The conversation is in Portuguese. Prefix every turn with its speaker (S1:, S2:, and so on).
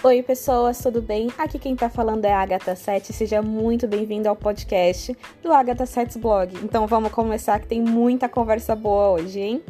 S1: Oi, pessoas, tudo bem? Aqui quem tá falando é a Agatha 7. Seja muito bem-vindo ao podcast do Agatha 7 Blog. Então vamos começar que tem muita conversa boa hoje, hein?